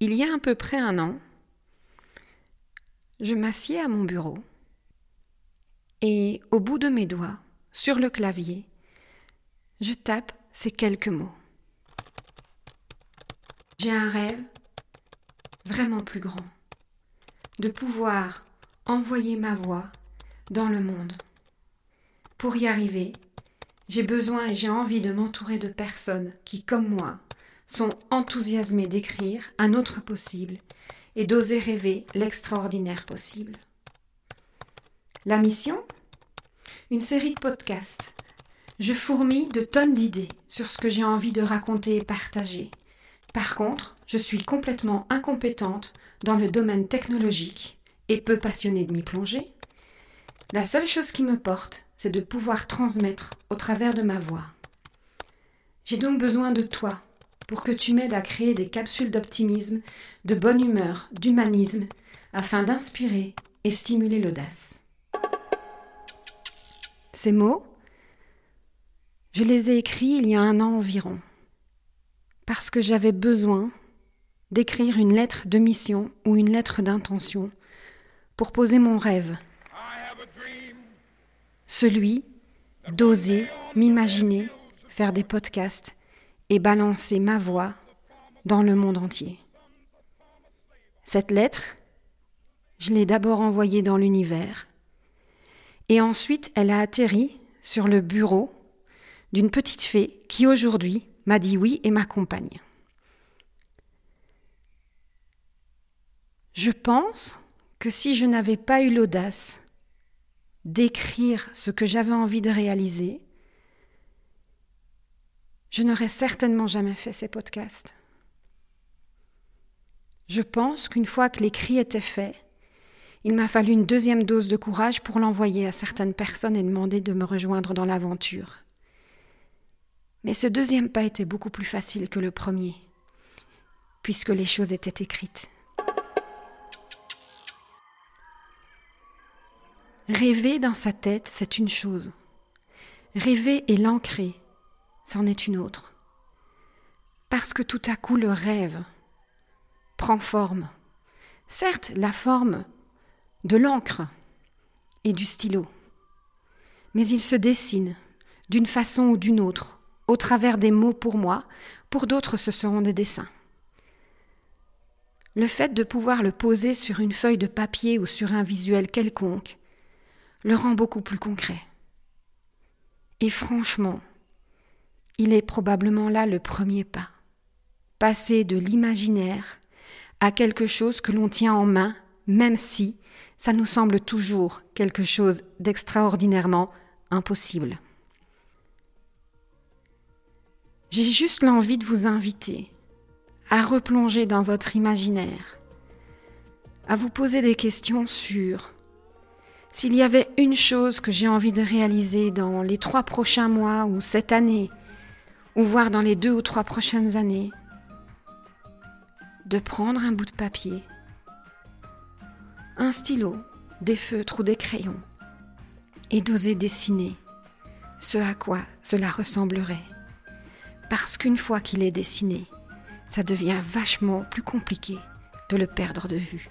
Il y a à peu près un an, je m'assieds à mon bureau et au bout de mes doigts, sur le clavier, je tape ces quelques mots. J'ai un rêve vraiment plus grand, de pouvoir envoyer ma voix dans le monde. Pour y arriver, j'ai besoin et j'ai envie de m'entourer de personnes qui, comme moi, sont enthousiasmées d'écrire un autre possible et d'oser rêver l'extraordinaire possible. La mission? Une série de podcasts. Je fourmille de tonnes d'idées sur ce que j'ai envie de raconter et partager. Par contre, je suis complètement incompétente dans le domaine technologique et peu passionnée de m'y plonger. La seule chose qui me porte, c'est de pouvoir transmettre au travers de ma voix. J'ai donc besoin de toi pour que tu m'aides à créer des capsules d'optimisme, de bonne humeur, d'humanisme, afin d'inspirer et stimuler l'audace. Ces mots, je les ai écrits il y a un an environ, parce que j'avais besoin d'écrire une lettre de mission ou une lettre d'intention pour poser mon rêve celui d'oser m'imaginer faire des podcasts et balancer ma voix dans le monde entier. Cette lettre, je l'ai d'abord envoyée dans l'univers, et ensuite elle a atterri sur le bureau d'une petite fée qui aujourd'hui m'a dit oui et m'accompagne. Je pense que si je n'avais pas eu l'audace d'écrire ce que j'avais envie de réaliser, je n'aurais certainement jamais fait ces podcasts. Je pense qu'une fois que l'écrit était fait, il m'a fallu une deuxième dose de courage pour l'envoyer à certaines personnes et demander de me rejoindre dans l'aventure. Mais ce deuxième pas était beaucoup plus facile que le premier, puisque les choses étaient écrites. Rêver dans sa tête, c'est une chose. Rêver et l'ancrer, c'en est une autre. Parce que tout à coup le rêve prend forme. Certes, la forme de l'encre et du stylo, mais il se dessine d'une façon ou d'une autre, au travers des mots pour moi, pour d'autres ce seront des dessins. Le fait de pouvoir le poser sur une feuille de papier ou sur un visuel quelconque le rend beaucoup plus concret. Et franchement, il est probablement là le premier pas. Passer de l'imaginaire à quelque chose que l'on tient en main, même si ça nous semble toujours quelque chose d'extraordinairement impossible. J'ai juste l'envie de vous inviter à replonger dans votre imaginaire, à vous poser des questions sur s'il y avait une chose que j'ai envie de réaliser dans les trois prochains mois ou cette année, ou voire dans les deux ou trois prochaines années, de prendre un bout de papier, un stylo, des feutres ou des crayons, et d'oser dessiner ce à quoi cela ressemblerait. Parce qu'une fois qu'il est dessiné, ça devient vachement plus compliqué de le perdre de vue.